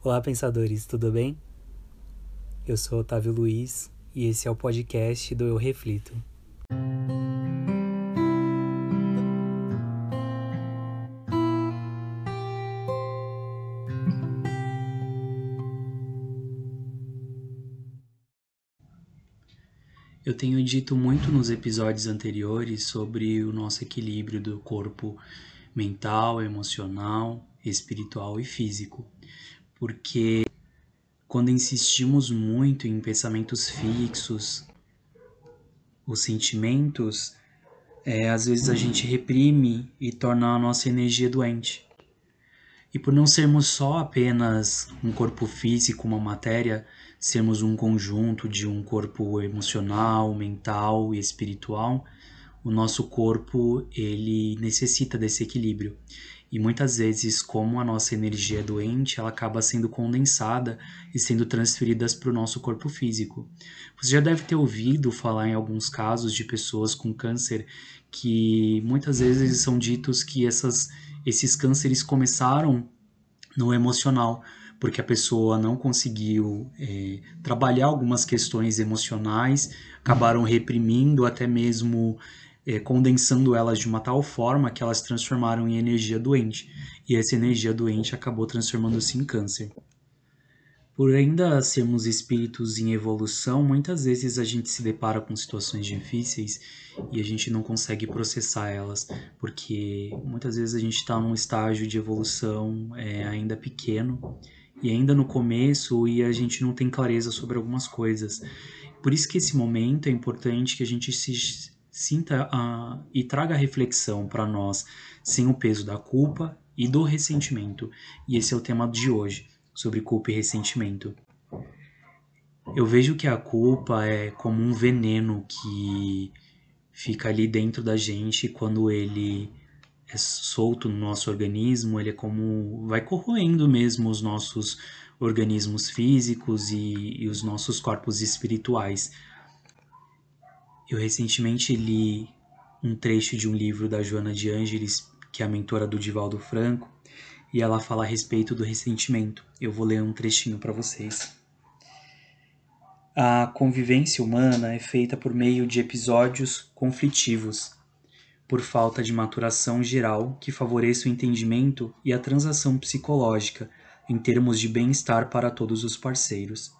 Olá, pensadores, tudo bem? Eu sou Otávio Luiz e esse é o podcast do Eu Reflito. Eu tenho dito muito nos episódios anteriores sobre o nosso equilíbrio do corpo mental, emocional, espiritual e físico porque quando insistimos muito em pensamentos fixos, os sentimentos, é, às vezes a gente reprime e torna a nossa energia doente. E por não sermos só apenas um corpo físico, uma matéria, sermos um conjunto de um corpo emocional, mental e espiritual, o nosso corpo ele necessita desse equilíbrio. E muitas vezes, como a nossa energia é doente, ela acaba sendo condensada e sendo transferida para o nosso corpo físico. Você já deve ter ouvido falar em alguns casos de pessoas com câncer que muitas vezes são ditos que essas, esses cânceres começaram no emocional, porque a pessoa não conseguiu é, trabalhar algumas questões emocionais, acabaram reprimindo até mesmo condensando elas de uma tal forma que elas transformaram em energia doente. E essa energia doente acabou transformando-se em câncer. Por ainda sermos espíritos em evolução, muitas vezes a gente se depara com situações difíceis e a gente não consegue processar elas, porque muitas vezes a gente está num estágio de evolução é, ainda pequeno e ainda no começo e a gente não tem clareza sobre algumas coisas. Por isso que esse momento é importante que a gente se sinta a, e traga a reflexão para nós sem o peso da culpa e do ressentimento. E esse é o tema de hoje, sobre culpa e ressentimento. Eu vejo que a culpa é como um veneno que fica ali dentro da gente quando ele é solto no nosso organismo, ele é como vai corroendo mesmo os nossos organismos físicos e, e os nossos corpos espirituais. Eu recentemente li um trecho de um livro da Joana de Ângeles, que é a mentora do Divaldo Franco, e ela fala a respeito do ressentimento. Eu vou ler um trechinho para vocês. A convivência humana é feita por meio de episódios conflitivos, por falta de maturação geral que favoreça o entendimento e a transação psicológica em termos de bem-estar para todos os parceiros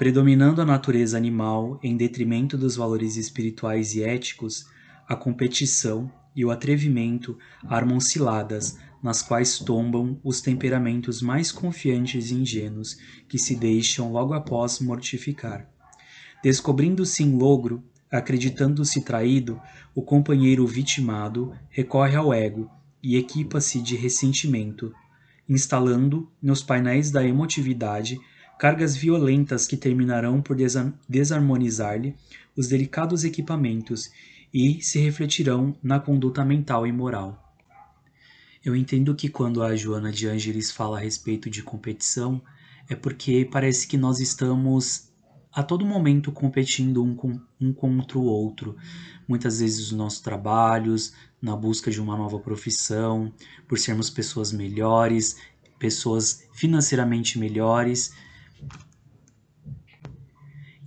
predominando a natureza animal em detrimento dos valores espirituais e éticos, a competição e o atrevimento armam ciladas nas quais tombam os temperamentos mais confiantes e ingênuos que se deixam logo após mortificar. Descobrindo-se em logro, acreditando-se traído, o companheiro vitimado recorre ao ego e equipa-se de ressentimento, instalando nos painéis da emotividade cargas violentas que terminarão por desarmonizar-lhe os delicados equipamentos e se refletirão na conduta mental e moral. Eu entendo que quando a Joana de Ângeles fala a respeito de competição, é porque parece que nós estamos a todo momento competindo um, com, um contra o outro. Muitas vezes os nossos trabalhos, na busca de uma nova profissão, por sermos pessoas melhores, pessoas financeiramente melhores,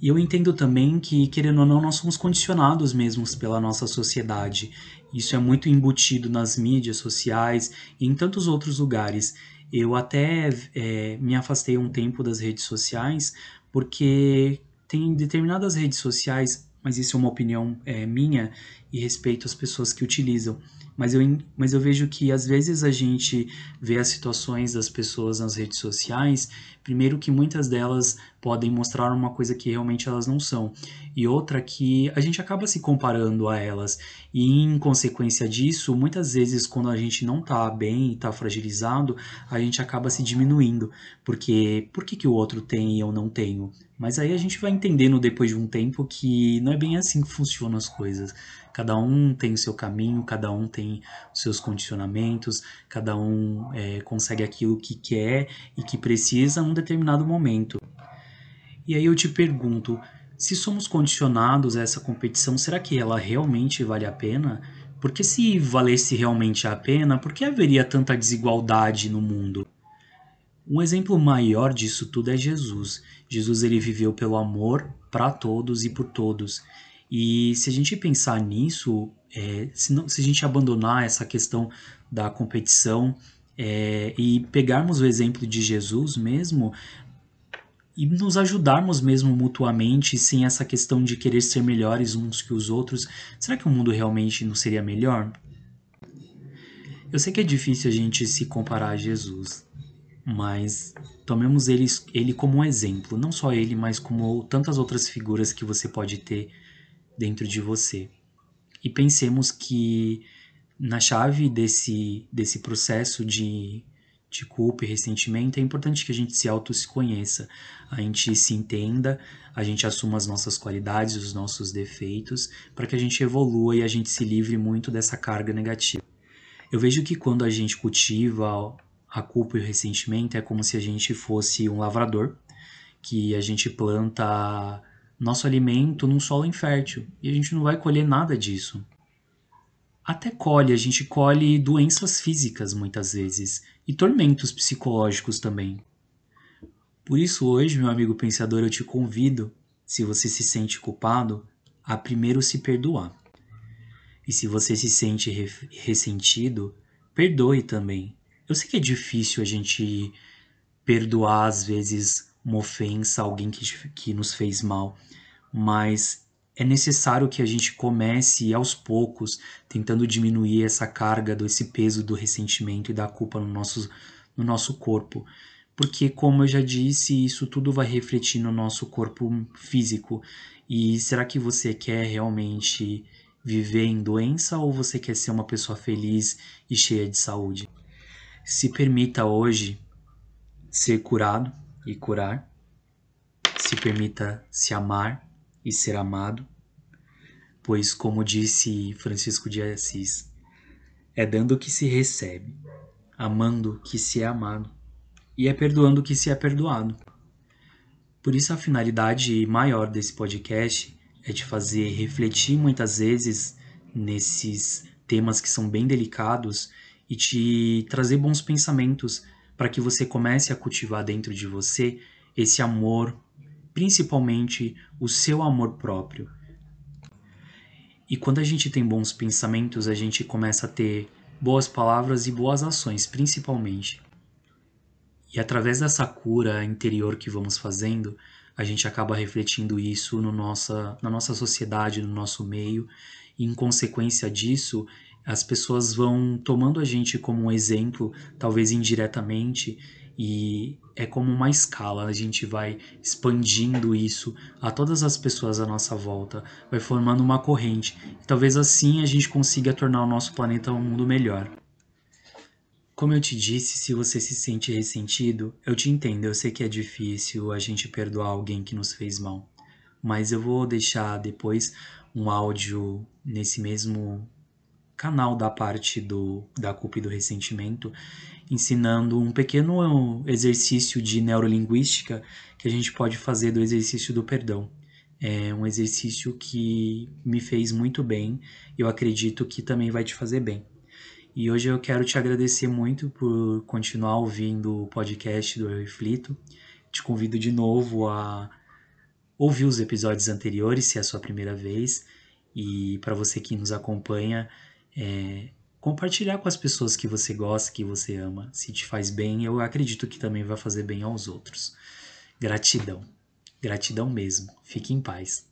e eu entendo também que, querendo ou não, nós somos condicionados mesmos pela nossa sociedade. Isso é muito embutido nas mídias sociais e em tantos outros lugares. Eu até é, me afastei um tempo das redes sociais porque tem determinadas redes sociais, mas isso é uma opinião é, minha e respeito às pessoas que utilizam mas eu, mas eu vejo que às vezes a gente vê as situações das pessoas nas redes sociais, primeiro que muitas delas podem mostrar uma coisa que realmente elas não são, e outra que a gente acaba se comparando a elas, e em consequência disso, muitas vezes quando a gente não tá bem, tá fragilizado, a gente acaba se diminuindo, porque por que, que o outro tem e eu não tenho? Mas aí a gente vai entendendo depois de um tempo que não é bem assim que funcionam as coisas. Cada um tem o seu caminho, cada um tem os seus condicionamentos, cada um é, consegue aquilo que quer e que precisa em um determinado momento. E aí eu te pergunto, se somos condicionados a essa competição, será que ela realmente vale a pena? Porque se valesse realmente a pena, por que haveria tanta desigualdade no mundo? Um exemplo maior disso tudo é Jesus. Jesus ele viveu pelo amor para todos e por todos. E se a gente pensar nisso, é, se, não, se a gente abandonar essa questão da competição é, e pegarmos o exemplo de Jesus mesmo e nos ajudarmos mesmo mutuamente sem essa questão de querer ser melhores uns que os outros, será que o mundo realmente não seria melhor? Eu sei que é difícil a gente se comparar a Jesus, mas tomemos ele, ele como um exemplo, não só ele, mas como tantas outras figuras que você pode ter dentro de você. E pensemos que na chave desse, desse processo de, de culpa e ressentimento, é importante que a gente se auto se conheça, a gente se entenda, a gente assuma as nossas qualidades, os nossos defeitos, para que a gente evolua e a gente se livre muito dessa carga negativa. Eu vejo que quando a gente cultiva a culpa e o ressentimento, é como se a gente fosse um lavrador, que a gente planta nosso alimento num solo infértil e a gente não vai colher nada disso. Até colhe, a gente colhe doenças físicas muitas vezes e tormentos psicológicos também. Por isso, hoje, meu amigo pensador, eu te convido, se você se sente culpado, a primeiro se perdoar. E se você se sente ressentido, perdoe também. Eu sei que é difícil a gente perdoar, às vezes, uma ofensa, alguém que, que nos fez mal, mas é necessário que a gente comece aos poucos, tentando diminuir essa carga, esse peso do ressentimento e da culpa no nosso, no nosso corpo. Porque, como eu já disse, isso tudo vai refletir no nosso corpo físico. E será que você quer realmente viver em doença ou você quer ser uma pessoa feliz e cheia de saúde? Se permita hoje ser curado e curar. Se permita se amar e ser amado. Pois, como disse Francisco de Assis, é dando que se recebe, amando que se é amado e é perdoando que se é perdoado. Por isso, a finalidade maior desse podcast é te fazer refletir muitas vezes nesses temas que são bem delicados e te trazer bons pensamentos para que você comece a cultivar dentro de você esse amor, principalmente o seu amor próprio. E quando a gente tem bons pensamentos, a gente começa a ter boas palavras e boas ações, principalmente. E através dessa cura interior que vamos fazendo, a gente acaba refletindo isso no nossa, na nossa sociedade, no nosso meio, e em consequência disso, as pessoas vão tomando a gente como um exemplo, talvez indiretamente, e é como uma escala, a gente vai expandindo isso a todas as pessoas à nossa volta, vai formando uma corrente. E talvez assim a gente consiga tornar o nosso planeta um mundo melhor. Como eu te disse, se você se sente ressentido, eu te entendo, eu sei que é difícil a gente perdoar alguém que nos fez mal. Mas eu vou deixar depois um áudio nesse mesmo canal da parte do, da culpa e do ressentimento, ensinando um pequeno exercício de neurolinguística que a gente pode fazer do exercício do perdão. É um exercício que me fez muito bem e eu acredito que também vai te fazer bem. E hoje eu quero te agradecer muito por continuar ouvindo o podcast do Eu Reflito. Te convido de novo a ouvir os episódios anteriores, se é a sua primeira vez. E para você que nos acompanha, é, compartilhar com as pessoas que você gosta, que você ama. Se te faz bem, eu acredito que também vai fazer bem aos outros. Gratidão. Gratidão mesmo. Fique em paz.